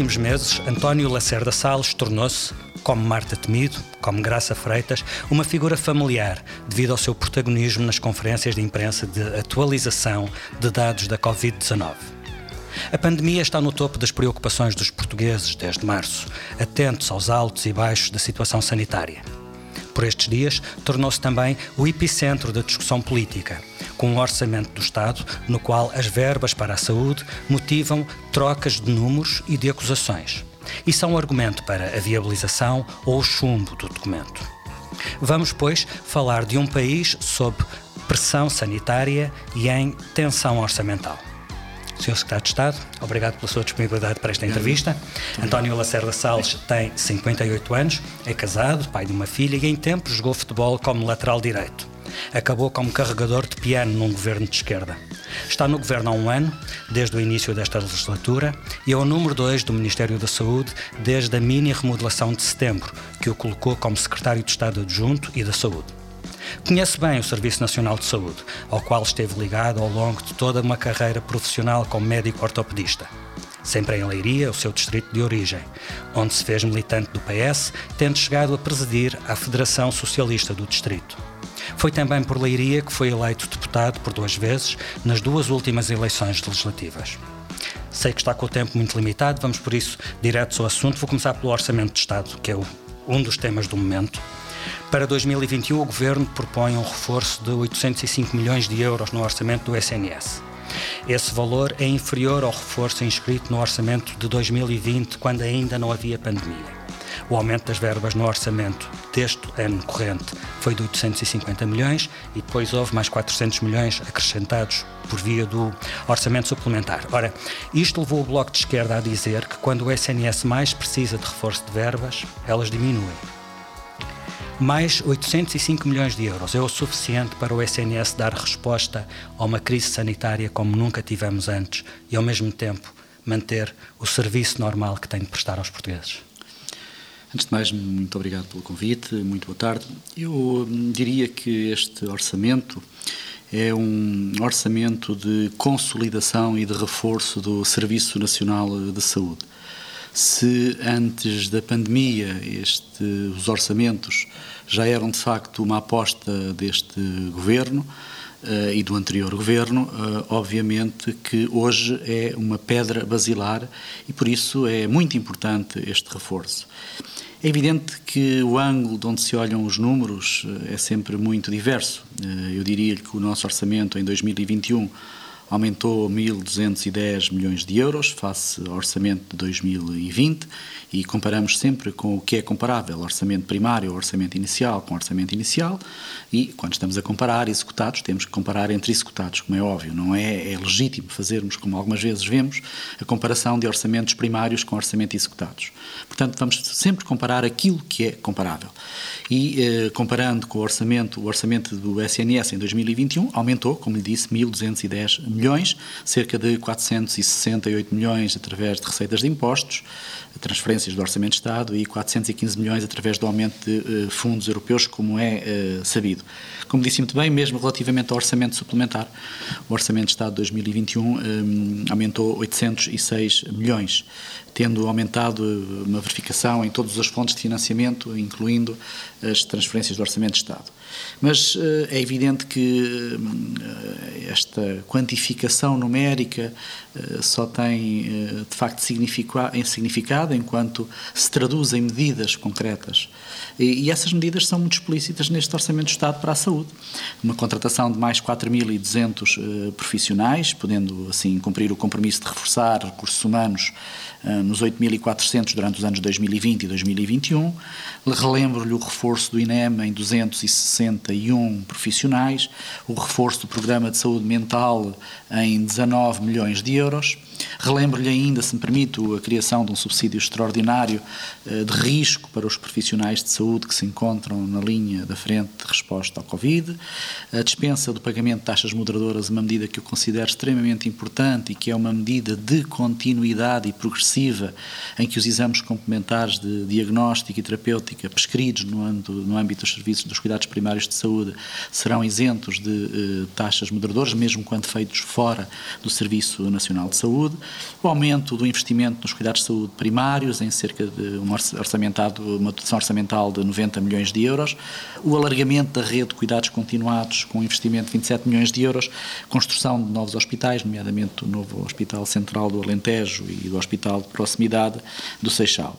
últimos meses, António Lacerda Salles tornou-se, como Marta Temido, como Graça Freitas, uma figura familiar devido ao seu protagonismo nas conferências de imprensa de atualização de dados da Covid-19. A pandemia está no topo das preocupações dos portugueses desde março, atentos aos altos e baixos da situação sanitária. Por estes dias, tornou-se também o epicentro da discussão política, com um orçamento do Estado no qual as verbas para a saúde motivam trocas de números e de acusações. E são argumento para a viabilização ou o chumbo do documento. Vamos, pois, falar de um país sob pressão sanitária e em tensão orçamental. Sr. Secretário de Estado, obrigado pela sua disponibilidade para esta entrevista. António Lacerda Salles tem 58 anos, é casado, pai de uma filha e em tempo jogou futebol como lateral direito. Acabou como carregador de piano num governo de esquerda. Está no governo há um ano, desde o início desta legislatura, e é o número 2 do Ministério da Saúde desde a mini remodelação de setembro, que o colocou como secretário de Estado adjunto e da Saúde. Conhece bem o Serviço Nacional de Saúde, ao qual esteve ligado ao longo de toda uma carreira profissional como médico ortopedista. Sempre em Leiria, o seu distrito de origem, onde se fez militante do PS, tendo chegado a presidir a Federação Socialista do Distrito. Foi também por Leiria que foi eleito deputado por duas vezes nas duas últimas eleições legislativas. Sei que está com o tempo muito limitado, vamos por isso direto ao assunto. Vou começar pelo Orçamento de Estado, que é um dos temas do momento. Para 2021, o Governo propõe um reforço de 805 milhões de euros no orçamento do SNS. Esse valor é inferior ao reforço inscrito no orçamento de 2020, quando ainda não havia pandemia. O aumento das verbas no orçamento deste ano corrente foi de 850 milhões e depois houve mais 400 milhões acrescentados por via do orçamento suplementar. Ora, isto levou o Bloco de Esquerda a dizer que quando o SNS mais precisa de reforço de verbas, elas diminuem mais 805 milhões de euros é o suficiente para o SNS dar resposta a uma crise sanitária como nunca tivemos antes e, ao mesmo tempo, manter o serviço normal que tem de prestar aos portugueses? Antes de mais, muito obrigado pelo convite, muito boa tarde. Eu hum, diria que este orçamento é um orçamento de consolidação e de reforço do Serviço Nacional de Saúde. Se antes da pandemia este, os orçamentos já eram de facto uma aposta deste governo uh, e do anterior governo, uh, obviamente que hoje é uma pedra basilar e por isso é muito importante este reforço. É evidente que o ângulo de onde se olham os números uh, é sempre muito diverso. Eu diria que o nosso orçamento em 2021 aumentou 1.210 milhões de euros face ao orçamento de 2020 e comparamos sempre com o que é comparável, orçamento primário, orçamento inicial com orçamento inicial, e quando estamos a comparar executados, temos que comparar entre executados, como é óbvio, não é, é legítimo fazermos, como algumas vezes vemos, a comparação de orçamentos primários com orçamento executados. Portanto, vamos sempre comparar aquilo que é comparável. E eh, comparando com o orçamento, o orçamento do SNS em 2021 aumentou, como lhe disse, 1.210 milhões, cerca de 468 milhões através de receitas de impostos, transferências do Orçamento de Estado e 415 milhões através do aumento de uh, fundos europeus, como é uh, sabido. Como disse muito bem, mesmo relativamente ao orçamento suplementar, o Orçamento de Estado de 2021 um, eh, aumentou 806 milhões, tendo aumentado uma verificação em todas as fontes de financiamento, incluindo as transferências do Orçamento de Estado. Mas uh, é evidente que uh, esta quantificação numérica uh, só tem, de facto, significado enquanto se traduz em medidas concretas. E, e, essas medidas são muito explícitas neste Orçamento do Estado para a Saúde. Uma contratação de mais 4.200 profissionais, podendo, assim, cumprir o compromisso de reforçar recursos humanos nos 8.400 durante os anos 2020 e 2021. Relembro-lhe o reforço do INEM em 261 profissionais, o reforço do Programa de Saúde Mental em 19 milhões de euros. Relembro-lhe ainda, se me permito, a criação de um subsídio extraordinário eh, de risco para os profissionais de saúde que se encontram na linha da frente de resposta ao Covid, a dispensa do pagamento de taxas moderadoras, uma medida que eu considero extremamente importante e que é uma medida de continuidade e progressiva em que os exames complementares de diagnóstico e terapêutica prescritos no âmbito, dos serviços dos cuidados primários de saúde serão isentos de eh, taxas moderadoras, mesmo quando feitos fora do Serviço Nacional de Saúde saúde, o aumento do investimento nos cuidados de saúde primários, em cerca de um orçamentado, uma dotação orçamental de 90 milhões de euros, o alargamento da rede de cuidados continuados com um investimento de 27 milhões de euros, construção de novos hospitais, nomeadamente o novo Hospital Central do Alentejo e do Hospital de Proximidade do Seixal.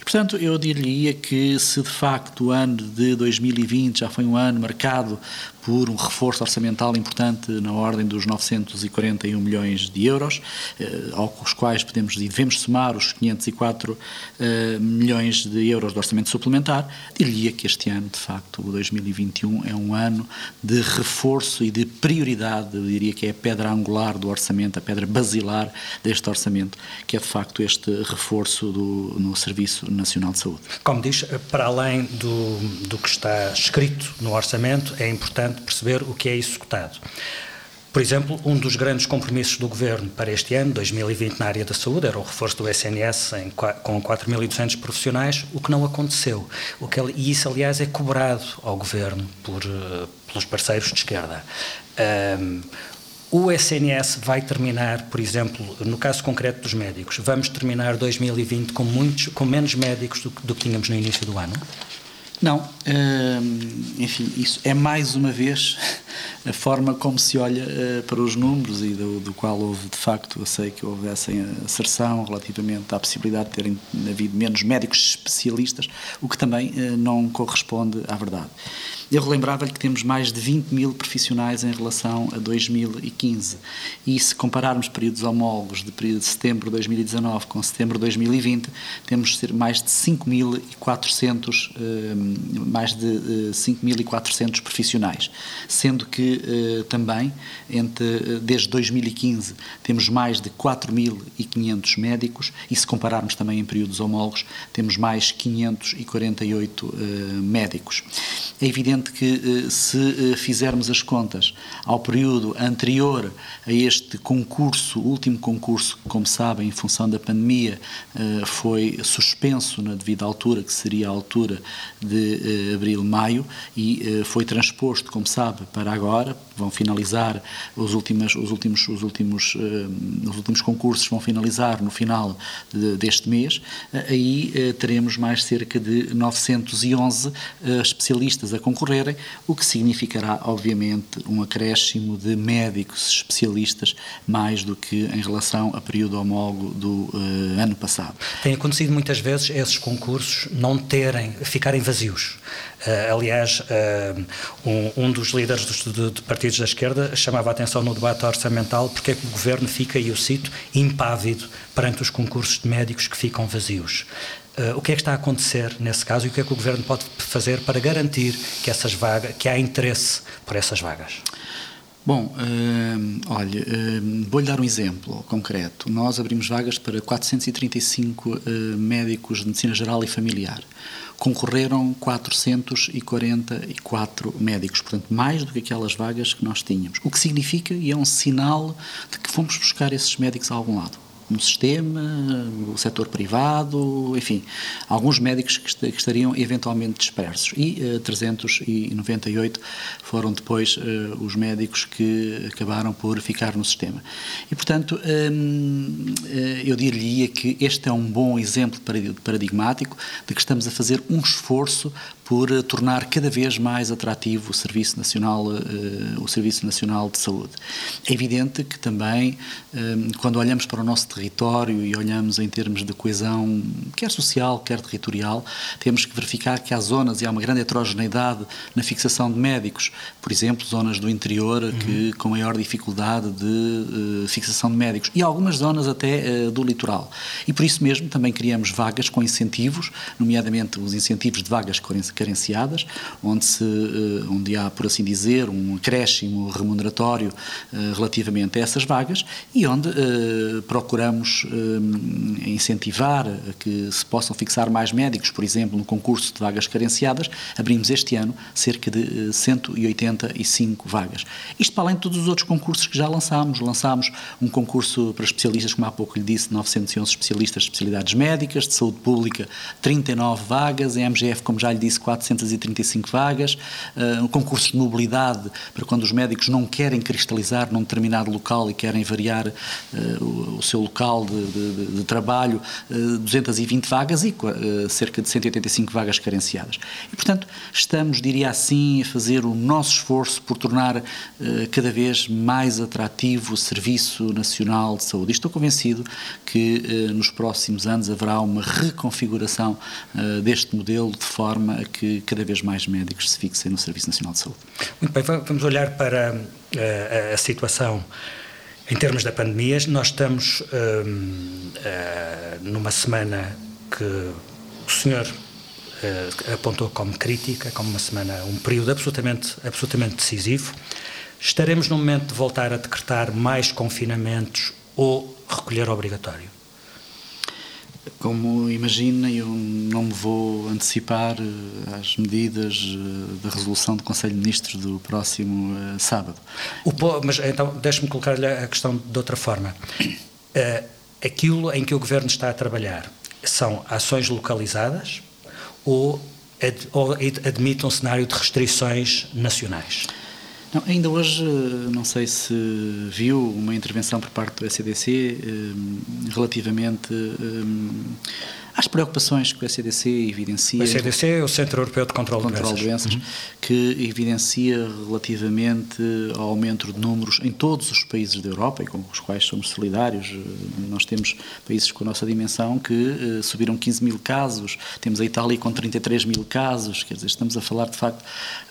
E, portanto, eu diria que se de facto o ano de 2020 já foi um ano marcado por um reforço orçamental importante na ordem dos 941 milhões de euros, eh, aos quais podemos e devemos somar os 504 eh, milhões de euros de orçamento suplementar, diria que este ano, de facto, o 2021 é um ano de reforço e de prioridade, eu diria que é a pedra angular do orçamento, a pedra basilar deste orçamento, que é de facto este reforço do, no Serviço Nacional de Saúde. Como diz, para além do, do que está escrito no orçamento, é importante perceber o que é executado. Por exemplo, um dos grandes compromissos do Governo para este ano, 2020, na área da saúde, era o reforço do SNS em, com 4.200 profissionais, o que não aconteceu. O que, e isso, aliás, é cobrado ao Governo por, uh, pelos parceiros de esquerda. Um, o SNS vai terminar, por exemplo, no caso concreto dos médicos, vamos terminar 2020 com, muitos, com menos médicos do, do que tínhamos no início do ano? Não, hum, enfim, isso é mais uma vez a forma como se olha uh, para os números e do, do, qual houve, de facto, eu sei que houvesse acerção relativamente à possibilidade de terem havido menos médicos especialistas, o que também uh, não corresponde à verdade. Eu relembrava-lhe que temos mais de 20 mil profissionais em relação a 2015 e se compararmos períodos homólogos de período de setembro de 2019 com setembro de 2020, temos mais de 5.400 uh, mais de 5.400 profissionais, sendo que eh, também, entre, eh, desde 2015, temos mais de 4.500 médicos. E, se compararmos também em períodos homólogos, temos mais 548 eh, médicos. É evidente que, se fizermos as contas ao período anterior a este concurso, último concurso, como sabem, em função da pandemia, foi suspenso na devida altura, que seria a altura de abril-maio, e foi transposto, como sabe, para agora. Vão finalizar os últimos, os últimos, os últimos, os últimos concursos vão finalizar no final de, deste mês, aí teremos mais cerca de 911 especialistas a o que significará, obviamente, um acréscimo de médicos especialistas mais do que em relação a período homólogo do ano passado. Tem acontecido muitas vezes esses concursos não terem, ficarem vazios. Uh, aliás, uh, um, um, dos líderes dos, de, de, partidos da esquerda chamava a atenção no debate orçamental porque é que o governo fica, e eu cito, impávido perante os concursos de médicos que ficam vazios. Uh, o que é que está a acontecer nesse caso e o que é que o governo pode fazer para garantir que essas vagas, que há interesse por essas vagas? Bom, uh, olha, uh, vou-lhe dar um exemplo concreto. Nós abrimos vagas para 435 uh, médicos de medicina geral e familiar concorreram 444 médicos, portanto, mais do que aquelas vagas que nós tínhamos. O que significa e é um sinal de que fomos buscar esses médicos a algum lado no sistema, o setor privado, enfim, alguns médicos que, estariam eventualmente dispersos. E uh, eh, 398 foram depois uh, os médicos que acabaram por ficar no sistema. E, portanto, um, eh, eu diria que este é um bom exemplo paradigmático de que estamos a fazer um esforço por uh, tornar cada vez mais atrativo o Serviço Nacional, uh, o Serviço Nacional de Saúde. É evidente que também, um, quando olhamos para o nosso território e olhamos em termos de coesão, quer social, quer territorial, temos que verificar que há zonas e há uma grande heterogeneidade na fixação de médicos. Por exemplo, zonas do interior uhum. que com maior dificuldade de fixação de médicos e algumas zonas até do litoral. E por isso mesmo também criamos vagas com incentivos, nomeadamente os incentivos de vagas carenciadas, onde, se, eh, onde há, por assim dizer, um acréscimo remuneratório eh, relativamente a essas vagas e onde eh, procuramos incentivar que se possam fixar mais médicos, por exemplo, no concurso de vagas carenciadas, abrimos este ano cerca de 185 vagas. Isto para além de todos os outros concursos que já lançámos. Lançámos um concurso para especialistas, como há pouco lhe disse, 911 especialistas de especialidades médicas, de saúde pública, 39 vagas, em MGF, como já lhe disse, 435 vagas, uh, concursos de mobilidade para quando os médicos não querem cristalizar num determinado local e querem variar uh, o, seu local de, de, de trabalho, uh, 220 vagas e uh, cerca de 185 vagas carenciadas. E, portanto, estamos, diria assim, a fazer o nosso esforço por tornar cada vez mais atrativo o Serviço Nacional de Saúde. E estou convencido que nos próximos anos haverá uma reconfiguração deste modelo de forma a que cada vez mais médicos se fixem no Serviço Nacional de Saúde. Muito bem, vamos olhar para a, a situação em termos da pandemia, nós estamos hum, uh, numa semana que o senhor uh, apontou como crítica, como uma semana, um período absolutamente, absolutamente decisivo. Estaremos no momento de voltar a decretar mais confinamentos ou recolher obrigatório? Como imagina, eu não me vou antecipar eh, às medidas eh, da resolução do Conselho de Ministros do próximo uh, sábado. O, mas então, deixe-me colocar-lhe a questão de outra forma. Aquilo em que o Governo está a trabalhar são ações localizadas ou, ad, ou admite um cenário de restrições nacionais? Não, ainda hoje, não sei se viu uma intervenção por parte do SEDC eh, relativamente eh, às preocupações que o ECDC evidencia. O ECDC é o Centro Europeu de Controlo, de Doenças, doenças uhum. que evidencia relativamente ao aumento de números em todos os países da Europa e com os quais somos solidários. Nós temos países com a nossa dimensão que uh, subiram 15 mil casos, temos a Itália com 33 mil casos, quer dizer, estamos a falar de facto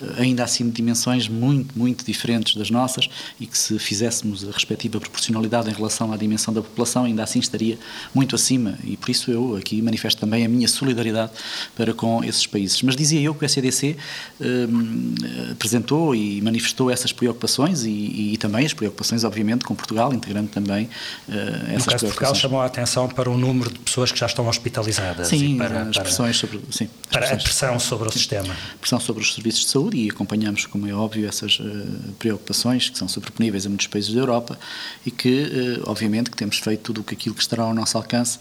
uh, ainda assim de dimensões muito, muito diferentes das nossas e que se fizéssemos a respectiva proporcionalidade em relação à dimensão da população, ainda assim estaria muito acima e por isso eu aqui manifesto também a minha solidariedade para com esses países. Mas dizia eu que o SEDC um, apresentou e manifestou essas preocupações e, e, também as preocupações, obviamente, com Portugal, integrando também uh, essas no caso de Portugal chamou a atenção para o número de pessoas que já estão hospitalizadas. Sim, para, as pressões sobre, sim, as para pressões, a pressão sobre o sim, sistema. Pressão sobre os serviços de saúde e acompanhamos, como é óbvio, essas uh, preocupações que são sobreponíveis a muitos países da Europa e que, uh, obviamente, que temos feito tudo aquilo que estará ao nosso alcance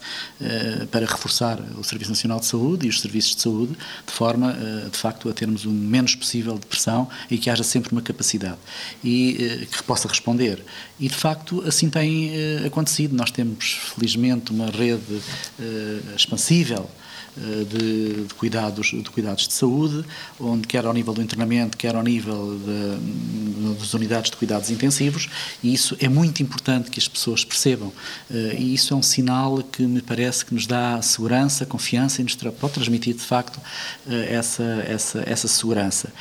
para reforçar o Serviço Nacional de Saúde e os serviços de saúde, de forma, eh, de facto, a termos o menos possível de pressão e que haja sempre uma capacidade e eh, que possa responder. E, de facto, assim tem eh, acontecido. Nós temos, felizmente, uma rede expansível de, de, cuidados, de cuidados de saúde, onde quer ao nível do internamento, quer ao nível de, das unidades de cuidados intensivos, e isso é muito importante que as pessoas percebam. Eh, e isso é um sinal que me parece que nos dá segurança, confiança e nos pode transmitir, de facto, eh, essa, essa, essa segurança.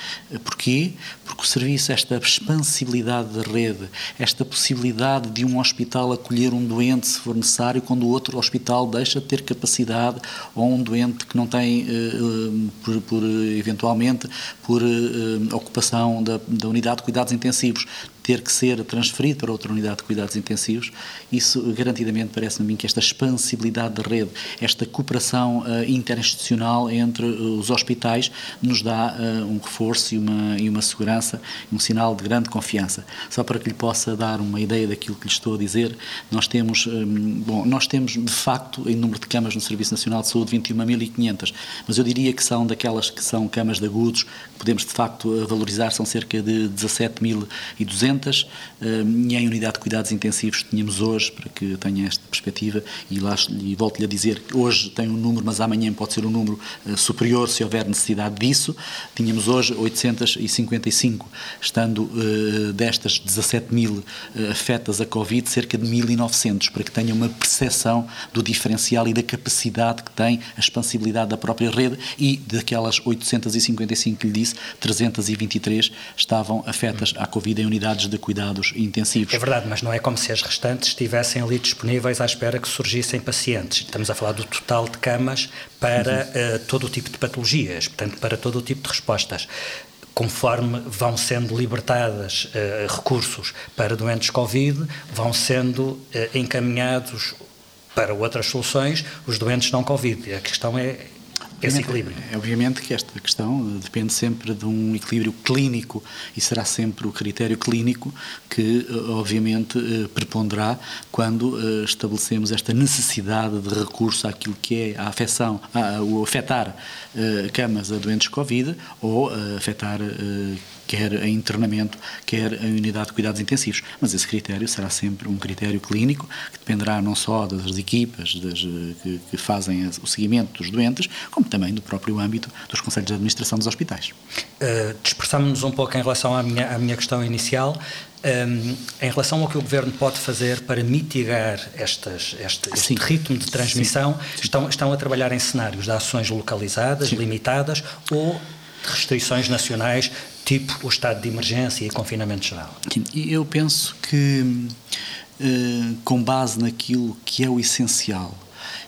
Porquê? Porque o serviço, esta expansibilidade da rede, esta possibilidade de um hospital acolher um doente, se for necessário, quando o outro hospital deixa de ter capacidade ou um doente que não tem, eh, eh, por, por eventualmente, por eh, ocupação da, da unidade de cuidados intensivos, ter que ser transferido para outra unidade de cuidados intensivos, isso garantidamente parece-me a mim que esta expansibilidade da rede, esta cooperação uh, interinstitucional entre uh, os hospitais nos dá uh, um reforço e uma, e uma segurança, um sinal de grande confiança. Só para que lhe possa dar uma ideia daquilo que lhe estou a dizer, nós temos, um, bom, nós temos de facto em número de camas no Serviço Nacional de Saúde 21.500, mas eu diria que são daquelas que são camas de agudos, que podemos de facto valorizar, são cerca de 17.200 e em unidade de cuidados intensivos tínhamos hoje, para que tenha esta perspectiva, e, e volto-lhe a dizer que hoje tem um número, mas amanhã pode ser um número uh, superior se houver necessidade disso, tínhamos hoje 855, estando uh, destas 17 mil afetas a Covid, cerca de 1.900, para que tenha uma percepção do diferencial e da capacidade que tem a expansibilidade da própria rede. E daquelas 855 que lhe disse, 323 estavam afetas à Covid em unidades de cuidados intensivos. É verdade, mas não é como se as restantes estivessem ali disponíveis à espera que surgissem pacientes. Estamos a falar do total de camas para uhum. uh, todo o tipo de patologias, portanto, para todo o tipo de respostas conforme vão sendo libertadas uh, recursos para doentes Covid, vão sendo uh, encaminhados para outras soluções os doentes não Covid. A questão é esse equilíbrio? É, obviamente que esta questão depende sempre de um equilíbrio clínico e será sempre o critério clínico que, eh, obviamente, eh, preponderará quando eh, estabelecemos esta necessidade de recurso àquilo que é a afecção, o afetar camas a doentes Covid ou afetar quer em internamento, quer em unidade de cuidados intensivos. Mas esse critério será sempre um critério clínico que dependerá não só das equipas das, que, que, fazem o seguimento dos doentes, como também do próprio âmbito dos conselhos de administração dos hospitais. Uh, Dispersámos-nos um pouco em relação à minha, à minha questão inicial. Um, em relação ao que o Governo pode fazer para mitigar estas, este, este ritmo de transmissão, estão, estão a trabalhar em cenários de ações localizadas, Sim. limitadas ou restrições nacionais, tipo o estado de emergência e confinamento geral? Sim, eu penso que, eh, com base naquilo que é o essencial,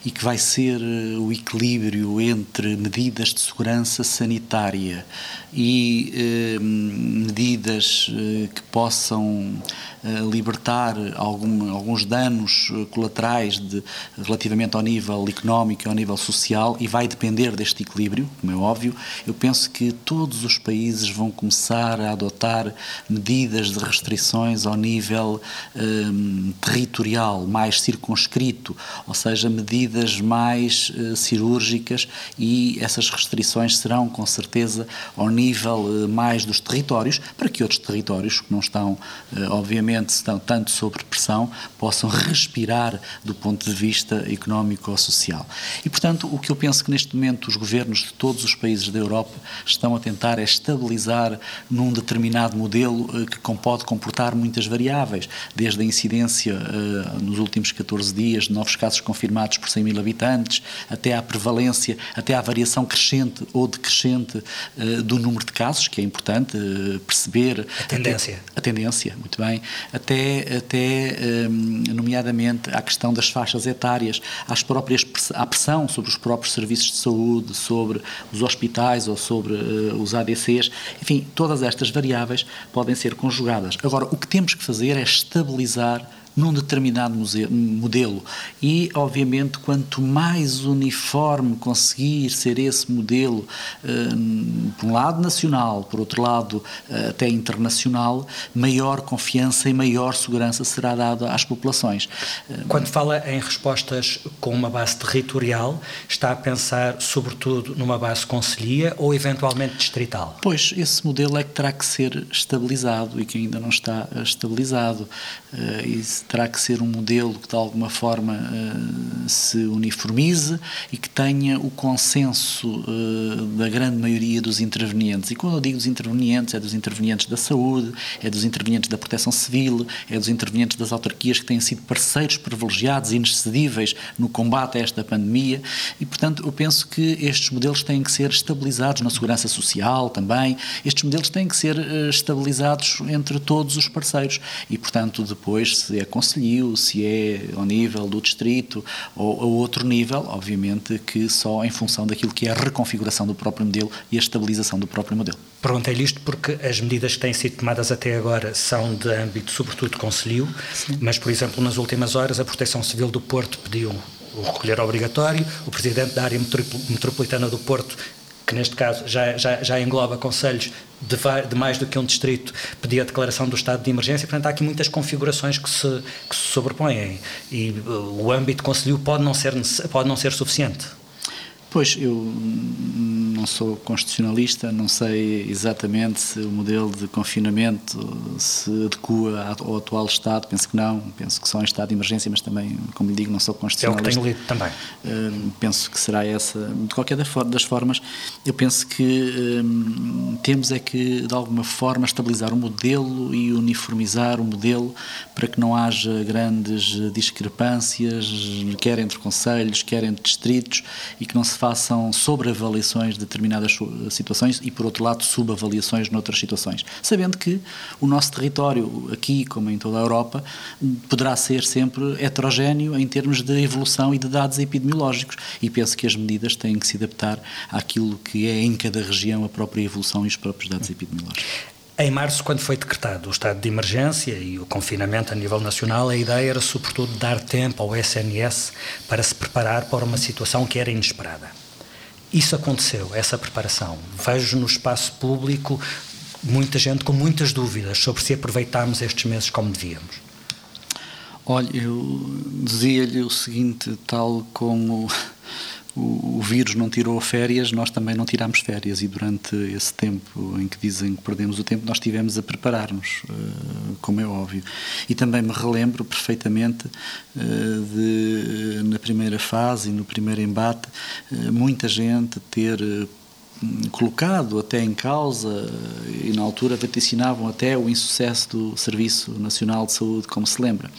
e que vai ser eh, o equilíbrio entre medidas de segurança sanitária e eh, medidas eh, que possam eh, libertar algum, alguns danos eh, colaterais de, relativamente ao nível económico e ao nível social e vai depender deste equilíbrio, como é óbvio. Eu penso que todos os países vão começar a adotar medidas de restrições ao nível eh, territorial, mais circunscrito, ou seja, medidas mais cirúrgicas e essas restrições serão com certeza ao nível mais dos territórios, para que outros territórios que não estão, obviamente, estão tanto sob pressão possam respirar do ponto de vista económico ou social. E, portanto, o que eu penso que neste momento os governos de todos os países da Europa estão a tentar é estabilizar num determinado modelo eh, que pode comportar muitas variáveis, desde a incidência nos últimos 14 dias de novos casos confirmados por 100 mil habitantes, até à prevalência, até à variação crescente ou decrescente do número de casos, que é importante uh, perceber. A tendência. Até, a tendência, muito bem até, até hum, nomeadamente à questão das faixas etárias, às próprias, à pressão sobre os próprios serviços de saúde, sobre os hospitais ou sobre uh, os ADCs, enfim, todas estas variáveis podem ser conjugadas. Agora, o que temos que fazer é estabilizar num determinado museu, modelo. E, obviamente, quanto mais uniforme conseguir ser esse modelo, uh, por um lado nacional, por outro lado uh, até internacional, maior confiança e maior segurança será dada às populações. Eh, Quando fala em respostas com uma base territorial, está a pensar sobretudo numa base conselhia ou eventualmente distrital? Pois, esse modelo é que terá que ser estabilizado e que ainda não está estabilizado. Uh, terá que ser um modelo que de alguma forma uh, se uniformize e que tenha o consenso uh, da grande maioria dos intervenientes. E quando eu digo dos intervenientes, é dos intervenientes da saúde, é dos intervenientes da proteção civil, é dos intervenientes das autarquias que têm sido parceiros privilegiados e inexcedíveis no combate a esta pandemia. E, portanto, eu penso que estes modelos têm que ser estabilizados na segurança social também. Estes modelos têm que ser uh, estabilizados entre todos os parceiros. E, portanto, depois, se é Conselho, se é ao nível do distrito ou a outro nível, obviamente que só em função daquilo que é a reconfiguração do próprio modelo e a estabilização do próprio modelo. Perguntei-lhe isto porque as medidas que têm sido tomadas até agora são de âmbito, sobretudo, de Conselho, mas, por exemplo, nas últimas horas, a Proteção Civil do Porto pediu o recolher obrigatório, o Presidente da área metropolitana do Porto que neste caso já, já, já engloba conselhos de, de, mais do que um distrito, pedia a declaração do estado de emergência. Portanto, há aqui muitas configurações que se, que se sobrepõem e uh, o âmbito conselho pode não ser, pode não ser suficiente. Pois, eu não sou constitucionalista, não sei exatamente se o modelo de confinamento se adequa ao atual Estado, penso que não, penso que só em estado de emergência, mas também, como lhe digo, não sou constitucionalista. É o que tenho lido também. Uh, penso que será essa, de qualquer das formas, eu penso que um, temos é que, de alguma forma, estabilizar o modelo e uniformizar o modelo para que não haja grandes discrepâncias, quer entre conselhos, quer entre distritos, e que não se façam sobreavaliações de determinadas situações e, por outro lado, subavaliações noutras situações. Sabendo que o nosso território, aqui como em toda a Europa, poderá ser sempre heterogéneo em termos de evolução e de dados epidemiológicos. E penso que as medidas têm que se adaptar àquilo que é em cada região a própria evolução e os próprios dados epidemiológicos. Em março, quando foi decretado o estado de emergência e o confinamento a nível nacional, a ideia era sobretudo dar tempo ao SNS para se preparar para uma situação que era inesperada. isso aconteceu, essa preparação. Vejo no espaço público muita gente com muitas dúvidas sobre se aproveitámos estes meses como devíamos. Olha, eu dizia-lhe o seguinte, tal como o, vírus não tirou férias, nós também não tiramos férias e durante esse tempo em que dizem que perdemos o tempo, nós tivemos a preparar-nos, uh, como é óbvio. E também me relembro perfeitamente uh, de, na primeira fase e no primeiro embate, muita gente ter colocado até em causa e na altura vaticinavam até o insucesso do Serviço Nacional de Saúde, como se lembra.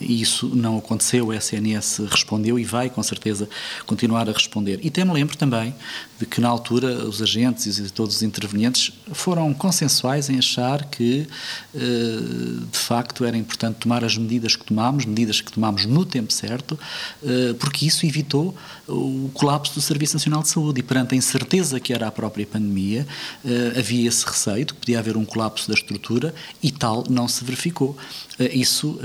E isso não aconteceu, o SNS respondeu e vai com certeza continuar a responder. E até me lembro também de que na altura os agentes e todos os intervenientes foram consensuais em achar que eh, de facto era importante tomar as medidas que tomámos, medidas que tomámos no tempo certo, eh, porque isso evitou o colapso do Serviço Nacional de Saúde e perante a incerteza que era a própria pandemia, eh, havia esse receio de que podia haver um colapso da estrutura e tal não se verificou. Isso,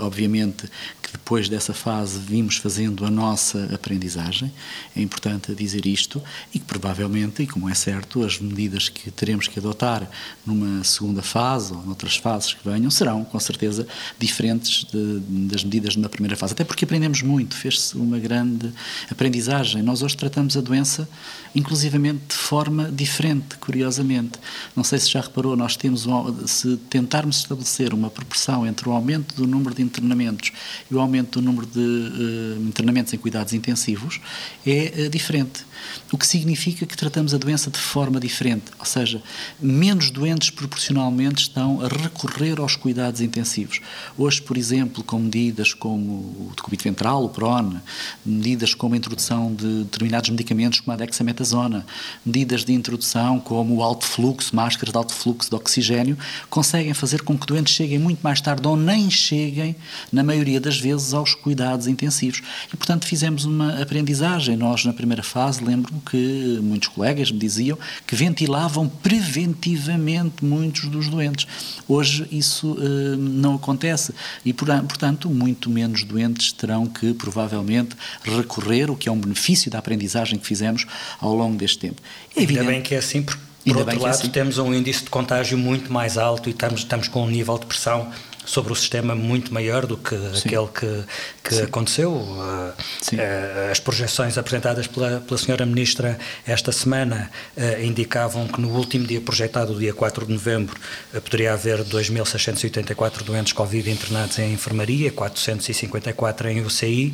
obviamente, que depois dessa fase vimos fazendo a nossa aprendizagem, é importante dizer isto, e que provavelmente, e como é certo, as medidas que teremos que adotar numa segunda fase ou noutras fases que venham serão, com certeza, diferentes de, das medidas na primeira fase. Até porque aprendemos muito, fez-se uma grande aprendizagem. Nós hoje tratamos a doença, inclusivamente, de forma diferente, curiosamente. Não sei se já reparou, nós temos, se tentarmos estabelecer uma proporção entre o aumento do número de internamentos e o aumento do número de uh, internamentos em cuidados intensivos é uh, diferente. O que significa que tratamos a doença de forma diferente, ou seja, menos doentes proporcionalmente estão a recorrer aos cuidados intensivos. Hoje, por exemplo, com medidas como o decúbito ventral, o PRON, medidas como a introdução de determinados medicamentos como a dexametasona, medidas de introdução como o alto fluxo, máscaras de alto fluxo de oxigênio, conseguem fazer com que doentes cheguem muito mais tarde ou nem cheguem, na maioria das vezes, aos cuidados intensivos. E, portanto, fizemos uma aprendizagem. Nós, na primeira fase, lembro-me que muitos colegas me diziam que ventilavam preventivamente muitos dos doentes. Hoje isso uh, não acontece e, portanto, muito menos doentes terão que, provavelmente, recorrer, o que é um benefício da aprendizagem que fizemos ao longo deste tempo. É Ainda bem que é assim, porque, por outro é lado, é assim. temos um índice de contágio muito mais alto e estamos, estamos com um nível de pressão sobre o sistema muito maior do que Sim. aquele que, que aconteceu. Uh, uh, as projeções apresentadas pela, pela senhora Ministra esta semana uh, indicavam que no último dia projetado, o dia 4 de novembro, poderia haver 2.684 doentes Covid internados em enfermaria, 454 em UCI.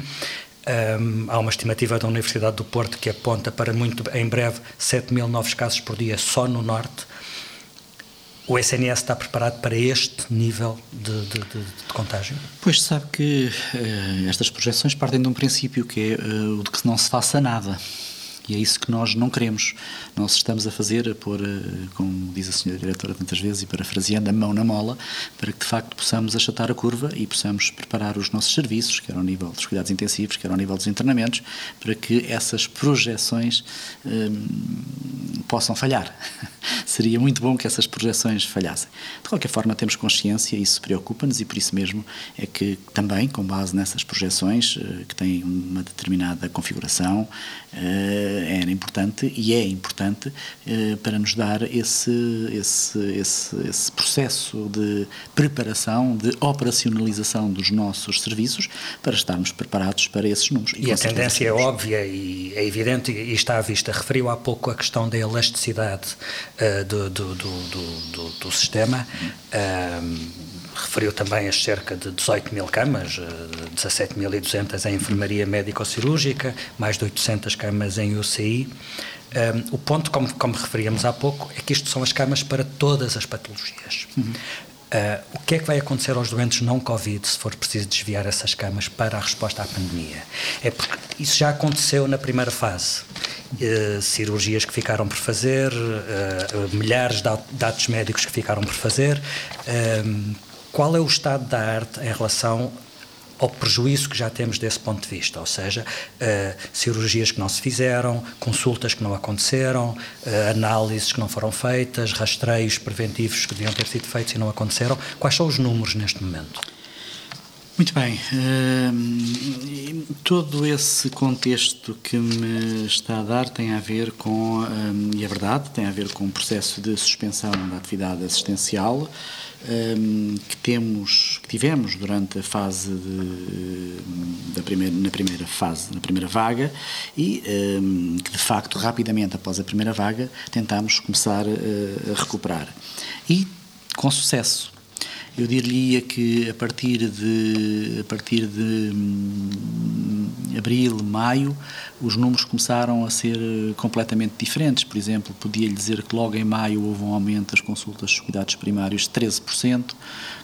Um, há uma estimativa da Universidade do Porto que aponta para muito em breve 7 mil novos casos por dia só no Norte. O SNS está preparado para este nível de, de, de, de contágio? Pois sabe que uh, estas projeções partem de um princípio que é uh, o de que não se faça nada. E é isso que nós não queremos. Nós estamos a fazer, a pôr, eh, como diz a senhora diretora tantas vezes, e parafraseando, a mão na mola, para que de facto possamos achatar a curva e possamos preparar os nossos serviços, quer ao nível dos cuidados intensivos, quer ao nível dos internamentos, para que essas projeções hum, possam falhar. Seria muito bom que essas projeções falhassem. De qualquer forma, temos consciência, isso preocupa-nos e por isso mesmo é que também, com base nessas projeções, eh, que têm uma determinada configuração, eh, era importante e é importante eh, para nos dar esse, esse, esse, esse processo de preparação, de operacionalização dos nossos serviços para estarmos preparados para esses números. E, e a tendência é óbvia e é evidente e está à vista. Referiu há pouco a questão da elasticidade uh, do, do, do, do, sistema. Uh, referiu também as cerca de 18 mil camas, 17.200 eh, em enfermaria médico-cirúrgica, mais de 800 camas em UCI. Um, o ponto, como, como referíamos há pouco, é que isto são as camas para todas as patologias. Uhum. Uh, o que é que vai acontecer aos doentes não Covid se for preciso desviar essas camas para a resposta à pandemia? É porque isso já aconteceu na primeira fase. Uh, cirurgias que ficaram por fazer, uh, milhares de dados médicos que ficaram por fazer qual é o estado da arte em relação ao prejuízo que já temos desse ponto de vista, ou seja, uh, cirurgias que não se fizeram, consultas que não aconteceram, uh, análises que não foram feitas, rastreios preventivos que deviam ter sido feitos e não aconteceram. Quais são os números neste momento? Muito bem. Uh, todo esse contexto que me está a dar tem a ver com, e é verdade, tem a ver com o processo de suspensão da atividade assistencial um, que temos, que tivemos durante a fase de, da primeira, na primeira fase, na primeira vaga e um, que de facto rapidamente após a primeira vaga tentámos começar a, a recuperar. E com sucesso eu diria que a partir de, a partir de hum, abril, maio, os números começaram a ser completamente diferentes. Por exemplo, podia-lhe dizer que logo em maio houve um aumento das consultas dos cuidados primários de 13%,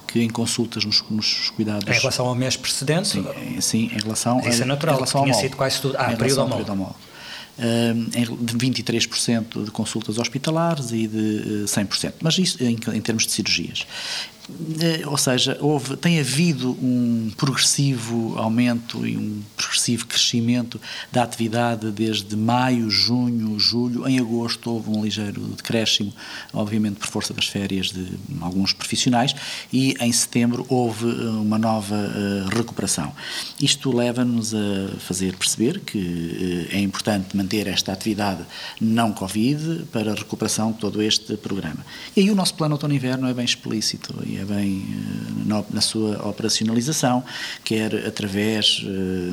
que em consultas nos, nos cuidados... Em relação ao mês precedente? Sim, sim em relação... Isso é natural, em relação tinha sido quase tudo... Ah, período homólogo de 23% de consultas hospitalares e de 100%, eh, mas isso em, em termos de cirurgias. Eh, ou seja, houve, tem havido um progressivo aumento e um progressivo crescimento da atividade desde maio, junho, julho. Em agosto houve um ligeiro decréscimo, obviamente por força das férias de alguns profissionais, e em setembro houve eh, uma nova recuperação. Isto leva-nos a fazer perceber que é importante manter esta atividade não Covid para a recuperação de todo este programa. E aí o nosso plano outono-inverno é bem explícito é bem eh, na sua operacionalização, quer através eh,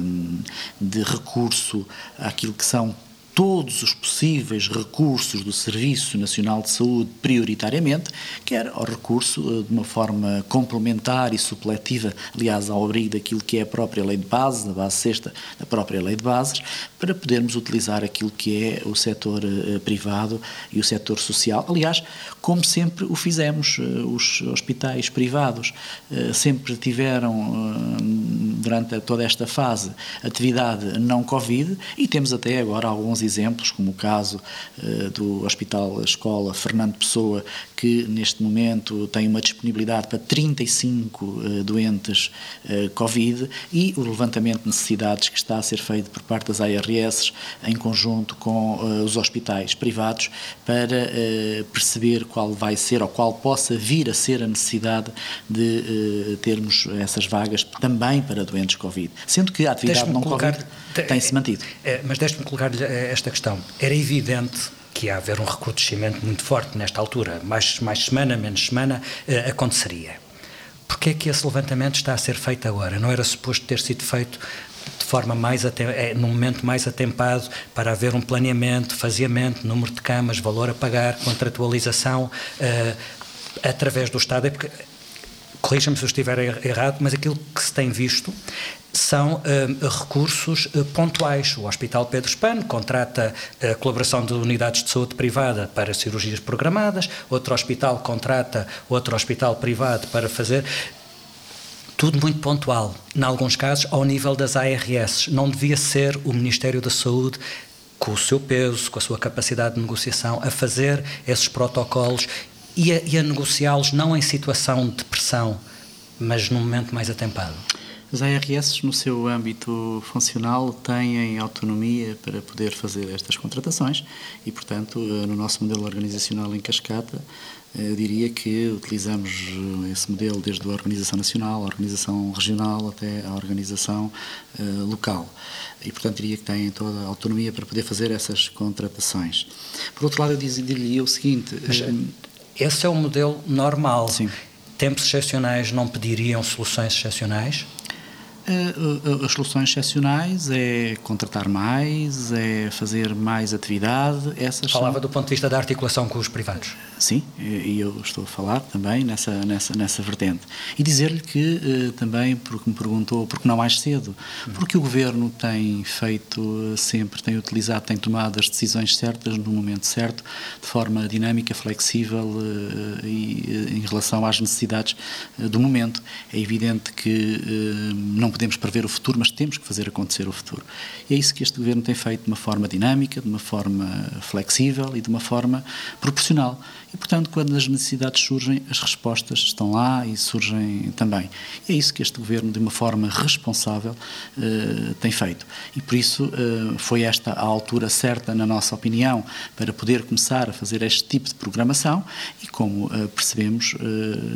de recurso àquilo que são todos os possíveis recursos do Serviço Nacional de Saúde prioritariamente, quer ao recurso eh, de uma forma complementar e supletiva, aliás, ao abrigo daquilo que é a própria lei de bases, a base sexta da própria lei de bases, para podermos utilizar aquilo que é o setor uh, privado e o setor social. Aliás, como sempre o fizemos, os hospitais privados sempre tiveram, durante toda esta fase, atividade não Covid e temos até agora alguns exemplos, como o caso uh, do Hospital Escola Fernando Pessoa, que neste momento tem uma disponibilidade para 35 uh, doentes uh, Covid, e o levantamento de necessidades que está a ser feito por parte das ARS em conjunto com os hospitais privados para perceber qual vai ser ou qual possa vir a ser a necessidade de termos essas vagas também para doentes Covid. Sendo que a atividade não colocar, Covid tem-se mantido. Mas deixe-me colocar-lhe esta questão. Era evidente que ia haver um recrudescimento muito forte nesta altura, mais, mais semana, menos semana, eh, aconteceria. Porquê é que esse levantamento está a ser feito agora? Não era suposto ter sido feito de forma mais é, num momento mais atempado para haver um planeamento, faseamento, número de camas, valor a pagar, contratualização uh, através do Estado. É porque corrija-me se eu estiver er-, errado, mas aquilo que se tem visto são uh, recursos uh, pontuais. O Hospital Pedro Spano contrata a colaboração de unidades de saúde privada para cirurgias programadas, outro hospital contrata outro hospital privado para fazer. Tudo muito pontual, em alguns casos ao nível das ARS. Não devia ser o Ministério da Saúde com o seu peso, com a sua capacidade de negociação, a fazer esses protocolos e a, a negociá-los não em situação de pressão, mas num momento mais atempado. As ARS, no seu âmbito funcional, têm autonomia para poder fazer estas contratações e, portanto, eh, no nosso modelo organizacional em cascata, eh, eu diria que utilizamos eh, esse modelo desde a organização nacional, a organização regional até a organização uh, local. E, portanto, diria que têm toda a autonomia para poder fazer essas contratações. Por outro lado, eu diria o seguinte... Mas, esse é o modelo normal. Sim. Tempos excepcionais não pediriam soluções excepcionais? As soluções excepcionais é contratar mais, é fazer mais atividade. Essas Falava são... do ponto de vista da articulação com os privados. Sim, e eu estou a falar também nessa, nessa, nessa vertente. E dizer-lhe que eh, também, porque me perguntou, porque não mais cedo, porque o Governo tem feito sempre, tem utilizado, tem tomado as decisões certas no momento certo, de forma dinâmica, flexível eh, e eh, em relação às necessidades do momento. É evidente que não podemos prever o futuro, mas temos que fazer acontecer o futuro. E é isso que este governo tem feito de uma forma dinâmica, de uma forma flexível e de uma forma proporcional. E, portanto, quando as necessidades surgem, as respostas estão lá e surgem também. E é isso que este governo, de uma forma responsável, eh, tem feito. E por isso eh, foi esta a altura certa, na nossa opinião, para poder começar a fazer este tipo de programação. E como eh, percebemos,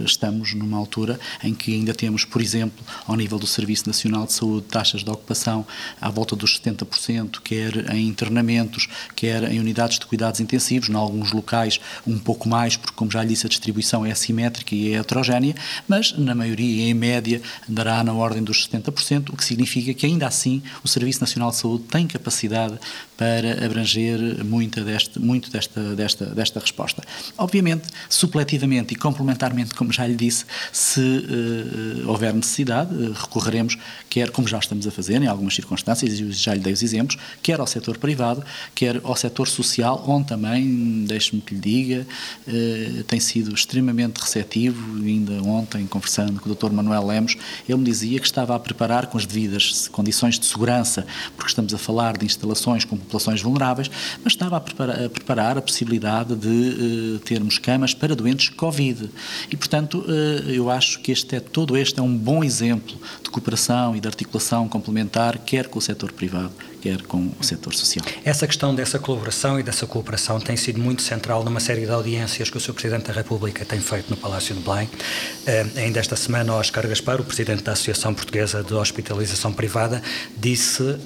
estamos numa altura em que ainda temos, por exemplo, ao nível do Serviço Nacional de Saúde, taxas de ocupação à volta dos 70%, quer em internamentos, quer em unidades de cuidados intensivos, em alguns locais um pouco mais, porque, como já lhe disse, a distribuição é assimétrica e é heterogénea, mas na maioria, em média, andará na ordem dos 70%, o que significa que, ainda assim, o Serviço Nacional de Saúde tem capacidade para abranger muita deste, muito desta, desta, desta resposta. Obviamente, supletivamente e complementarmente, como já lhe disse, se uh, houver necessidade, uh, recorreremos, quer como já estamos a fazer em algumas circunstâncias, e já lhe dei os exemplos, quer ao setor privado, quer ao setor social, onde também, deixe-me que lhe diga, uh, tem sido extremamente receptivo, ainda ontem, conversando com o Dr. Manuel Lemos, ele me dizia que estava a preparar com as devidas condições de segurança, porque estamos a falar de instalações com populações vulneráveis, mas estava a preparar a, preparar a possibilidade de uh, termos camas para doentes Covid. E, portanto, uh, eu acho que este é, todo este é um bom exemplo de cooperação e de articulação complementar, quer com o setor privado, quer com o setor social. Essa questão dessa colaboração e dessa cooperação tem sido muito central numa série de audiências que o Sr. Presidente da República tem feito no Palácio de Belém. Uh, ainda esta semana, Oscar Gaspar, o Presidente da Associação Portuguesa de Hospitalização Privada, disse uh,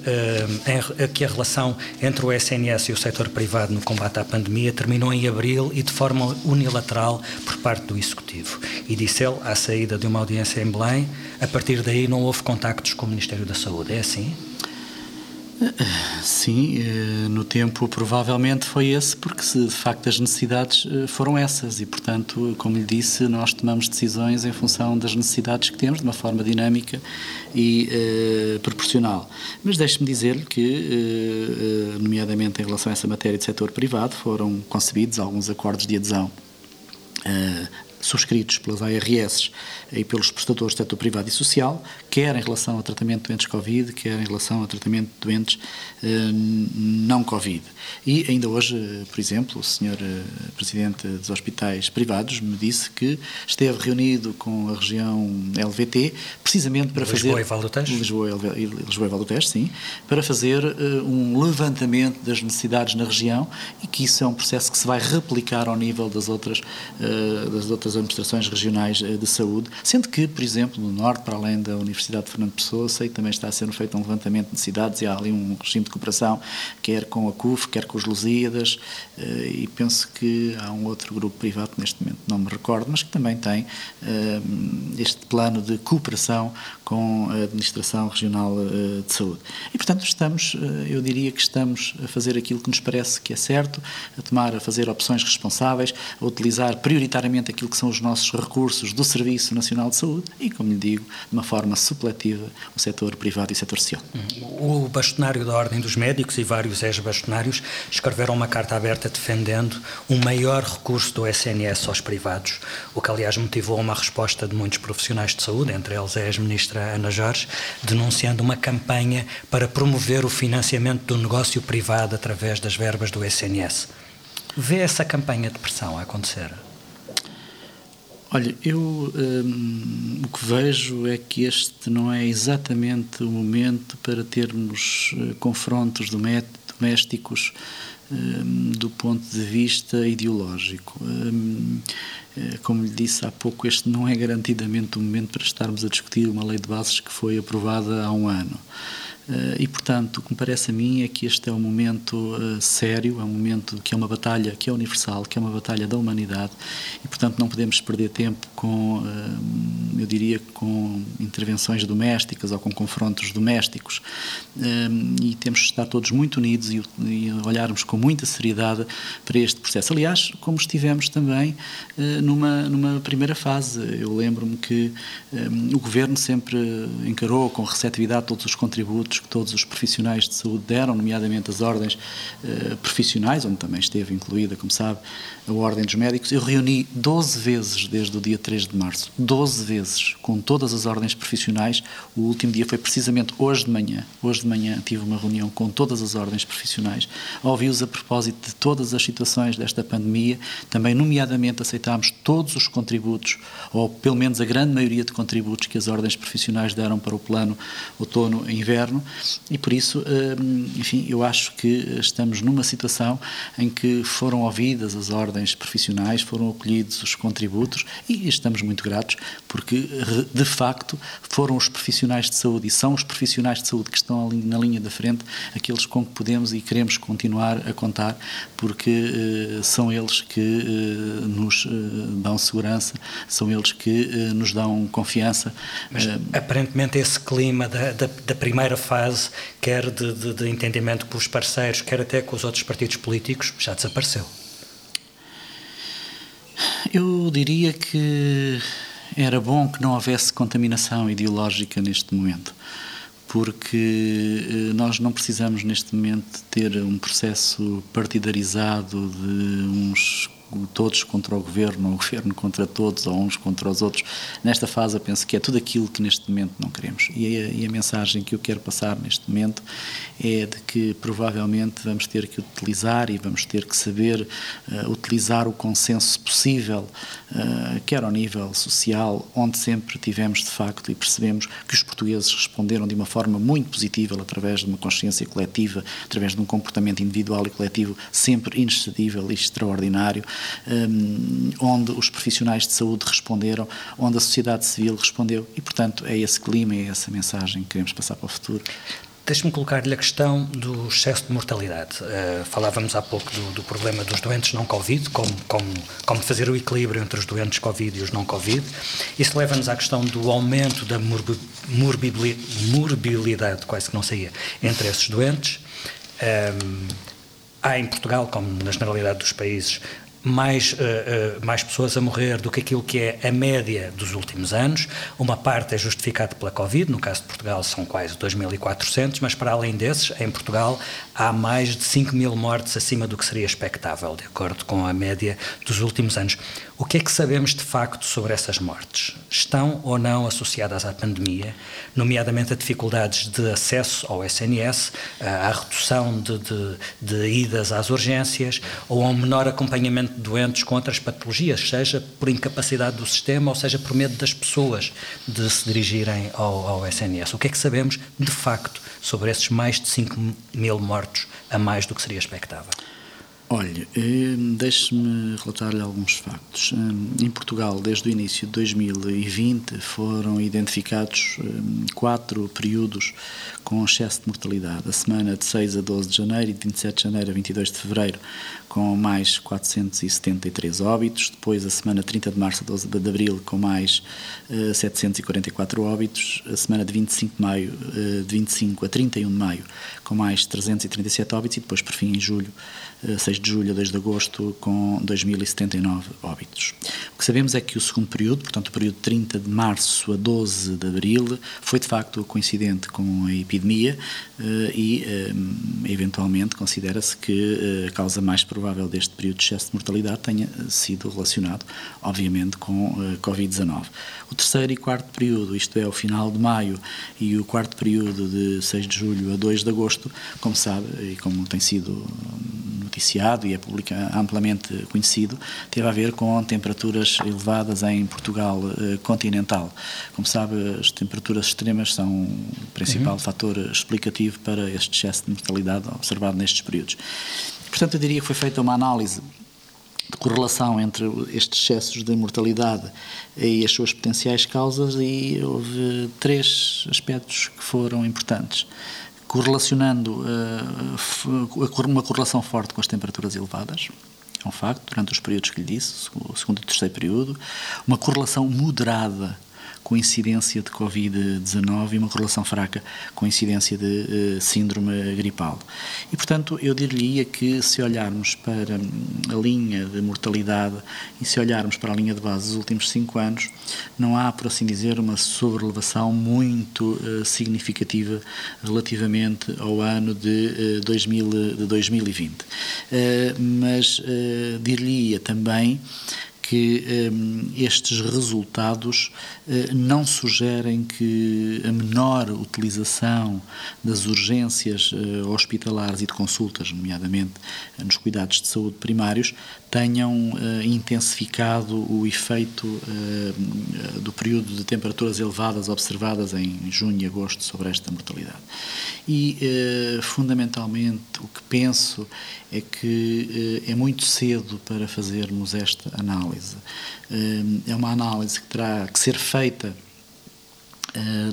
em, que a relação entre o SNS e o setor privado no combate à pandemia terminou em abril e de forma unilateral por parte do Executivo. E disse ele, à saída de uma audiência em Belém, a partir daí não houve contactos com o Ministério da Saúde. É assim? Sim, eh, no tempo provavelmente foi esse, porque de facto as necessidades eh, foram essas e, portanto, como lhe disse, nós tomamos decisões em função das necessidades que temos, de uma forma dinâmica e eh, proporcional. Mas deixe-me dizer-lhe que, nomeadamente em relação a essa matéria de setor privado, foram concebidos alguns acordos de adesão subscritos pelas ARS e pelos prestadores do setor privado e social, quer em relação ao tratamento de doentes Covid, quer em relação ao tratamento de doentes eh, não Covid. E ainda hoje, por exemplo, o Sr. Eh, Presidente dos Hospitais Privados me disse que esteve reunido com a região LVT precisamente para Lisboa fazer... E Valdoteste? Lisboa e Lisboa e Valdoteste, sim. Para fazer uh, um levantamento das necessidades na região e que isso é um processo que se vai replicar ao nível das outras, uh, das outras administrações regionais uh, de saúde, sendo que, por exemplo, no Norte, para além da Universidade de Fernando Pessoa, sei que também está a ser feito um levantamento de necessidades e há ali um regime de cooperação, quer com a CUF, quer com os Lusíadas, eh, e penso que há um outro grupo privado, neste momento não me recordo, mas que também tem eh, este plano de cooperação com a Administração Regional eh, de Saúde. E, portanto, estamos, eu diria que estamos a fazer aquilo que nos parece que é certo, a tomar, a fazer opções responsáveis, a utilizar prioritariamente aquilo que são os nossos recursos do Serviço Nacional de Saúde e, como lhe digo, de uma forma supletiva o setor privado e o setor social. O bastonário da Ordem dos Médicos e vários ex-bastonários escreveram uma carta aberta defendendo um maior recurso do SNS aos privados, o que aliás motivou uma resposta de muitos profissionais de saúde, entre eles a ex-ministra Ana Jorge, denunciando uma campanha para promover o financiamento do negócio privado através das verbas do SNS. Vê essa campanha de pressão a acontecer? Olha, eu hum, o que vejo é que este não é exatamente o momento para termos uh, confrontos domésticos um, do ponto de vista ideológico. Um, eh, como lhe disse há pouco, este não é garantidamente o momento para estarmos a discutir uma lei de bases que foi aprovada há um ano. Eh, e, portanto, o que me parece a mim é que este é um momento uh, sério, é um momento que é uma batalha que é universal, que é uma batalha da humanidade e, portanto, não podemos perder tempo com, uh, eu diria, com intervenções domésticas ou com confrontos domésticos. E temos de estar todos muito unidos e, e, olharmos com muita seriedade para este processo. Aliás, como estivemos também numa, numa primeira fase. Eu lembro-me que o Governo sempre encarou com receptividade todos os contributos que todos os profissionais de saúde deram, nomeadamente as ordens uh, profissionais, onde também esteve incluída, como sabe, a Ordem dos Médicos. Eu reuni 12 vezes desde o dia 3 de março, 12 vezes, com todas as ordens profissionais. O último dia foi precisamente hoje de manhã. Hoje de manhã tive uma reunião com todas as ordens profissionais. Ouvi-os a propósito de todas as situações desta pandemia. Também, nomeadamente, aceitámos todos os contributos, ou pelo menos a grande maioria de contributos que as ordens profissionais deram para o plano outono e inverno. E por isso, hum, enfim, eu acho que estamos numa situação em que foram ouvidas as ordens profissionais, foram acolhidos os contributos e estamos muito gratos porque, de facto, foram os profissionais de saúde e são os profissionais de saúde que estão ali na linha da frente, aqueles com que podemos e queremos continuar a contar, porque uh, são eles que uh, nos dão segurança, são eles que nos dão confiança. Mas, aparentemente, esse clima da, da, da primeira fase, quer de, de, de entendimento com os parceiros, quer até com os outros partidos políticos, já desapareceu. Eu diria que era bom que não houvesse contaminação ideológica neste momento, porque eh, nós não precisamos neste momento ter um processo partidarizado de uns todos contra o governo, ou o governo contra todos, ou uns contra os outros. Nesta fase, eu penso que é tudo aquilo que neste momento não queremos. E a, e a mensagem que eu quero passar neste momento é de que provavelmente vamos ter que utilizar e vamos ter que saber uh, utilizar o consenso possível, uh, quer ao nível social, onde sempre tivemos de facto e percebemos que os portugueses responderam de uma forma muito positiva através de uma consciência coletiva, através de um comportamento individual e coletivo sempre inexcedível e extraordinário um, onde os profissionais de saúde responderam, onde a sociedade civil respondeu e, portanto, é esse clima, é essa mensagem que queremos passar para o futuro. Deixe-me colocar-lhe a questão do excesso de mortalidade. Uh, falávamos há pouco do, do, problema dos doentes não Covid, como, como, como fazer o equilíbrio entre os doentes Covid e os não Covid. Isso leva-nos à questão do aumento da morbilidade, quase que não saía, entre esses doentes. Um, há em Portugal, como na generalidade dos países, mais, uh, uh, mais pessoas a morrer do que aquilo que é a média dos últimos anos. Uma parte é justificada pela Covid, no caso de Portugal são quase 2.400, mas para além desses, em Portugal há mais de 5 mil mortes acima do que seria expectável, de acordo com a média dos últimos anos. O que é que sabemos de facto sobre essas mortes? Estão ou não associadas à pandemia, nomeadamente a dificuldades de acesso ao SNS, à redução de, de, de idas às urgências ou a um menor acompanhamento de doentes com outras patologias, seja por incapacidade do sistema ou seja por medo das pessoas de se dirigirem ao, ao SNS? O que é que sabemos de facto sobre esses mais de 5 mil mortos a mais do que seria expectável? Olha, eh, deixe-me relatar-lhe alguns factos. Eh, em Portugal, desde o início de 2020, foram identificados eh, quatro períodos com excesso de mortalidade. A semana de 6 a 12 de janeiro e de 27 de janeiro a 22 de fevereiro, com mais 473 óbitos. Depois, a semana de 30 de março a 12 de abril, com mais 744 óbitos. A semana de 25 de maio, de 25 a 31 de maio, com mais 337 óbitos. E depois, por fim, em julho, 6 de julho a 2 de agosto, com 2.079 óbitos. O que sabemos é que o segundo período, portanto o período de 30 de março a 12 de abril, foi de facto coincidente com a epidemia eh, e, eh, eventualmente, considera-se que eh, a causa mais provável deste período de excesso de mortalidade tenha sido relacionado, obviamente, com a Covid-19. O terceiro e quarto período, isto é, o final de maio e o quarto período de 6 de julho a 2 de agosto, como sabe e como tem sido noticiado e é publica, amplamente conhecido, teve a ver com temperaturas elevadas em Portugal eh, continental. Como sabe, as temperaturas extremas são o principal uhum. fator explicativo para este excesso de mortalidade observado nestes períodos. Portanto, eu diria que foi feita uma análise de correlação entre estes excessos de mortalidade e as suas potenciais causas e houve três aspectos que foram importantes correlacionando uh, uma correlação forte com as temperaturas elevadas, é um facto, durante os períodos que lhe disse, o segundo e terceiro período, uma correlação moderada com incidência de Covid-19 e uma correlação fraca com incidência de síndrome gripal. E, portanto, eu diria que se olharmos para hum, a linha de mortalidade e se olharmos para a linha de base dos últimos cinco anos, não há, por assim dizer, uma sobrelevação muito significativa relativamente ao ano de, 2000, de 2020. mas dir-lhe também que um, estes resultados uh, não sugerem que a menor utilização das urgências uh, hospitalares e de consultas, nomeadamente nos cuidados de saúde primários, tenham intensificado o efeito do período de temperaturas elevadas observadas em junho e agosto sobre esta mortalidade. E, fundamentalmente, o que penso é que é muito cedo para fazermos esta análise. É uma análise que terá que ser feita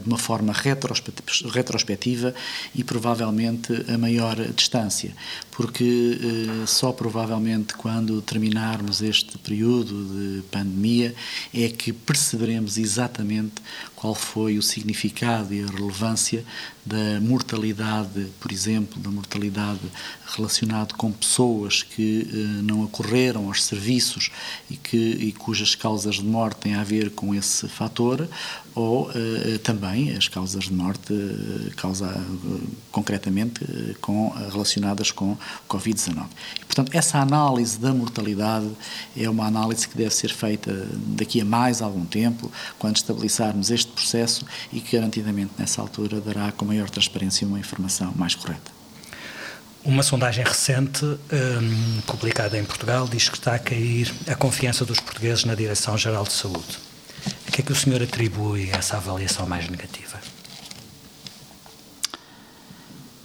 de uma forma retrospectiva e provavelmente a maior distância, porque eh, só provavelmente quando terminarmos este período de pandemia é que perceberemos exatamente qual foi o significado e a relevância da mortalidade, por exemplo, da mortalidade relacionada com pessoas que eh, não ocorreram aos serviços e, que, e cujas causas de morte têm a ver com esse fator, ou eh, também as causas de morte eh, causa, eh, concretamente eh, com, relacionadas com Covid-19. Portanto, essa análise da mortalidade é uma análise que deve ser feita daqui a mais algum tempo, quando estabilizarmos este processo e que garantidamente nessa altura dará com maior transparência uma informação mais correta. Uma sondagem recente, um, publicada em Portugal, diz que está a cair a confiança dos portugueses na Direção-Geral de Saúde. A que é que o senhor atribui essa avaliação mais negativa?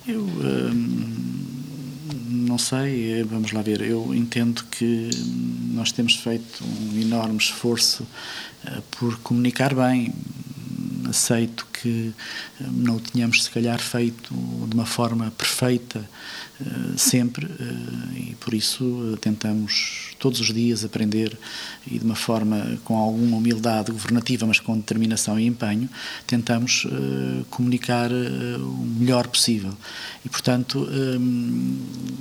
Eu hum, não sei, vamos lá ver. Eu entendo que nós temos feito um enorme esforço uh, por comunicar bem. Aceito que hum, não o tínhamos, se calhar, feito de uma forma perfeita uh, sempre, uh, e por isso tentamos todos os dias aprender e de uma forma com alguma humildade governativa, mas com determinação e empenho, tentamos comunicar o melhor possível. E, portanto,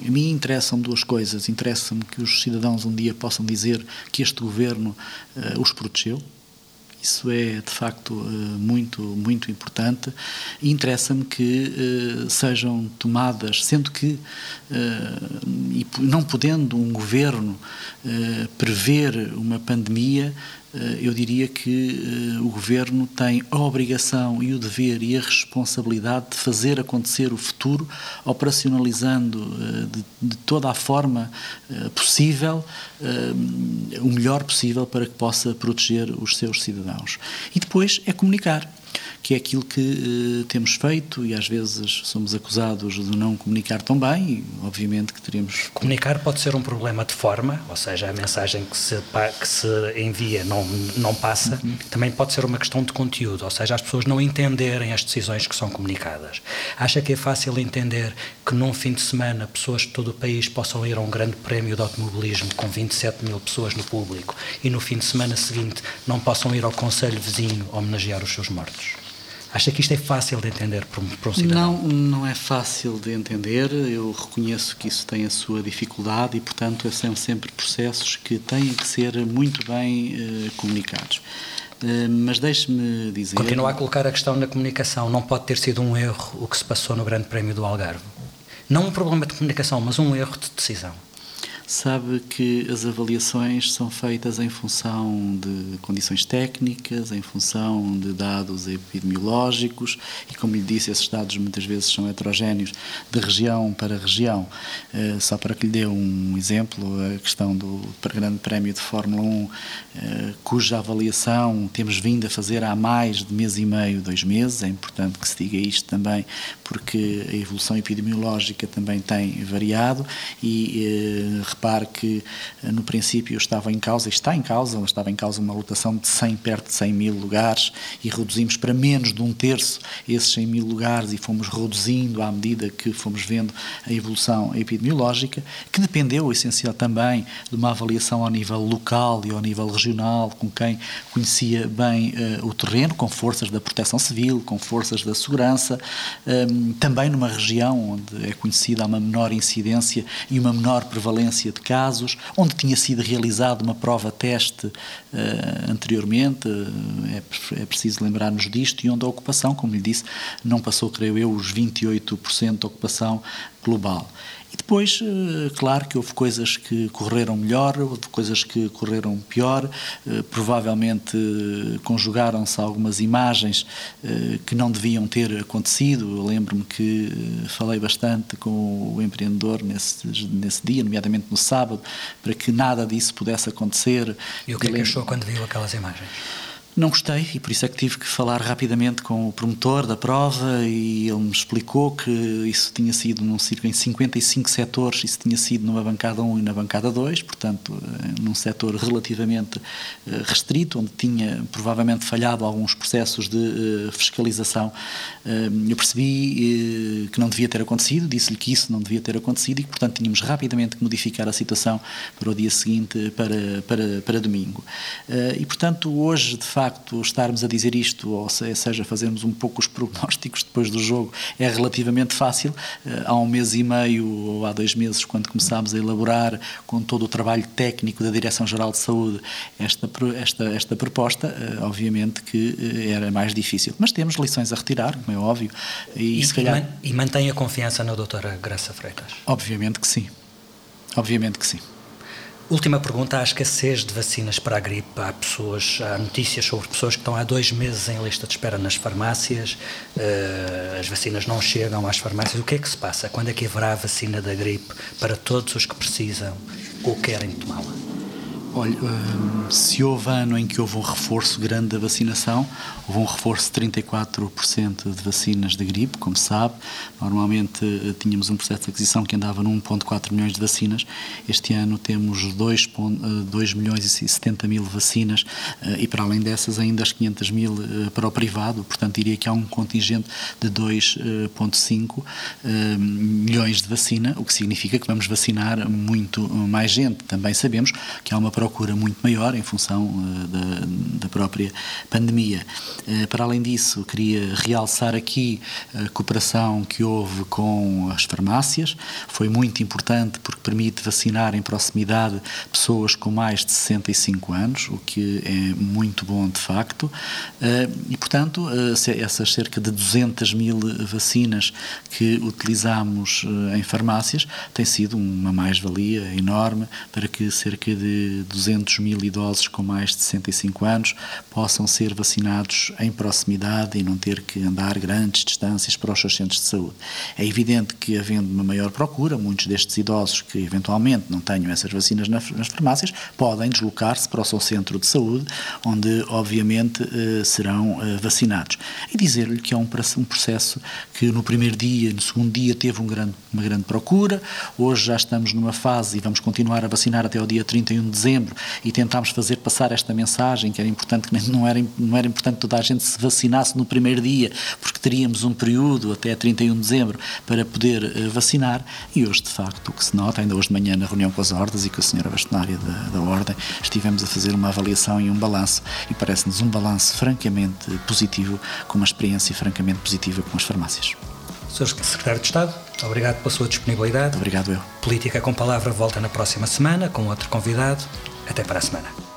a mim interessam duas coisas. Interessa-me que os cidadãos um dia possam dizer que este governo os protegeu, isso é, de facto, eh, muito, muito importante. Interessa-me que uh, sejam tomadas, sendo que, uh, e não podendo um governo prever uma pandemia, eh, eu diria que uh, o governo tem a obrigação e o dever e a responsabilidade de fazer acontecer o futuro, operacionalizando uh, de, de, toda a forma possível, o melhor possível para que possa proteger os seus cidadãos. E depois é comunicar que é aquilo que uh, temos feito e às vezes somos acusados de não comunicar tão bem e obviamente que teremos... Comunicar pode ser um problema de forma, ou seja, a mensagem que se, que se envia não, não passa, uhum. também pode ser uma questão de conteúdo, ou seja, as pessoas não entenderem as decisões que são comunicadas. Acha que é fácil entender que num fim de semana pessoas de todo o país possam ir a um grande prémio de automobilismo com 27 mil pessoas no público e no fim de semana seguinte não possam ir ao Conselho Vizinho homenagear os seus mortos? Acha que isto é fácil de entender para um, para um cidadão? Não, não é fácil de entender. Eu reconheço que isso tem a sua dificuldade e, portanto, são sempre processos que têm que ser muito bem uh, comunicados. Uh, mas deixe-me dizer. Continua a colocar a questão na comunicação. Não pode ter sido um erro o que se passou no Grande Prémio do Algarve. Não um problema de comunicação, mas um erro de decisão sabe que as avaliações são feitas em função de condições técnicas, em função de dados epidemiológicos e, como lhe disse, esses dados muitas vezes são heterogéneos de região para região. Uh, só para que lhe dê um exemplo, a questão do Grande Prémio de Fórmula 1, uh, eh, cuja avaliação temos vindo a fazer há mais de mês e meio, dois meses, é importante que se diga isto também, porque a evolução epidemiológica também tem variado e uh, repare que no princípio estava em causa, está em causa, estava em causa uma lotação de 100, perto de 100 mil lugares e reduzimos para menos de um terço esses 100 mil lugares e fomos reduzindo à medida que fomos vendo a evolução epidemiológica, que dependeu, essencial também, de uma avaliação ao nível local e ao nível regional, com quem conhecia bem uh, o terreno, com forças da proteção civil, com forças da segurança, um, ehm, também numa região onde é conhecida uma menor incidência e uma menor prevalência de casos, onde tinha sido realizada uma prova-teste uh, anteriormente, é, é preciso lembrar-nos disto, e onde a ocupação, como lhe disse, não passou, creio eu, os 28% de ocupação global. E depois, eh, claro que houve coisas que correram melhor, houve coisas que correram pior, eh, provavelmente eh, conjugaram-se algumas imagens que não deviam ter acontecido. Lembro-me que falei bastante com o empreendedor nesse, nesse dia, nomeadamente no sábado, para que nada disso pudesse acontecer. E o que é que achou quando viu aquelas imagens? Não gostei e por isso é que tive que falar rapidamente com o promotor da prova e ele me explicou que isso tinha sido num círculo em 55 setores, isso tinha sido numa bancada 1 e na bancada 2, portanto, eh, num setor relativamente eh, restrito, onde tinha provavelmente falhado alguns processos de eh, fiscalização. Eu percebi que não devia ter acontecido, disse-lhe que isso não devia ter acontecido e que, portanto, tínhamos rapidamente que modificar a situação para o dia seguinte, para, para, para domingo. E, portanto, hoje, de facto, facto estarmos a dizer isto, ou seja, fazermos um pouco os prognósticos depois do jogo, é relativamente fácil. Eh, há um mês e meio ou há dois meses, quando começámos a elaborar com todo o trabalho técnico da Direção-Geral de Saúde esta, esta, esta proposta, eh, obviamente que eh, era mais difícil. Mas temos lições a retirar, como é óbvio. E, e, calhar... e mantém a confiança na doutora Graça Freitas? Obviamente que sim. Obviamente que sim. Última pergunta: há escassez de vacinas para a gripe. Há pessoas, há notícias sobre pessoas que estão há dois meses em lista de espera nas farmácias, uh, as vacinas não chegam às farmácias. O que é que se passa? Quando é que haverá a vacina da gripe para todos os que precisam ou querem tomá-la? Olha, hum, se houve ano em que houve um reforço grande da vacinação, houve um reforço de 34% de vacinas de gripe, como sabe. Normalmente eh, tínhamos um processo de aquisição que andava num 1,4 milhões de vacinas. Este ano temos 2, 2 eh, milhões e 70 mil vacinas eh, e, para além dessas, ainda as 500 mil para o privado. Portanto, diria que há um contingente de 2,5 milhões de vacina, o que significa que vamos vacinar muito mais gente. Também sabemos que há uma procura muito maior em função uh, da, da, própria pandemia. Uh, para além disso, queria realçar aqui a cooperação que houve com as farmácias. Foi muito importante porque permite vacinar em proximidade pessoas com mais de 65 anos, o que é muito bom de facto. Uh, e, portanto, essas cerca de 200 mil vacinas que utilizamos em farmácias tem sido uma mais-valia enorme para que cerca de 200 mil idosos com mais de 65 anos possam ser vacinados em proximidade e não ter que andar grandes distâncias para os seus centros de saúde. É evidente que, havendo uma maior procura, muitos destes idosos que eventualmente não tenham essas vacinas nas farmácias podem deslocar-se para o seu centro de saúde, onde, obviamente, eh, serão eh, vacinados. E dizer-lhe que é um processo que no primeiro dia, no segundo dia, teve um grande, uma grande procura, hoje já estamos numa fase e vamos continuar a vacinar até o dia 31 de dezembro e tentámos fazer passar esta mensagem que era importante que não era, não era importante toda a gente se vacinasse no primeiro dia, porque teríamos um período até 31 de dezembro para poder uh, vacinar e hoje de facto o que se nota, ainda hoje de manhã na reunião com as ordens e com a senhora bastonária da, da ordem, estivemos a fazer uma avaliação e um balanço e parece-nos um balanço francamente positivo, com uma experiência francamente positiva com as farmácias. Sr. Secretário de Estado, obrigado pela sua disponibilidade. Obrigado eu. Política com Palavra volta na próxima semana com outro convidado. Até para a semana.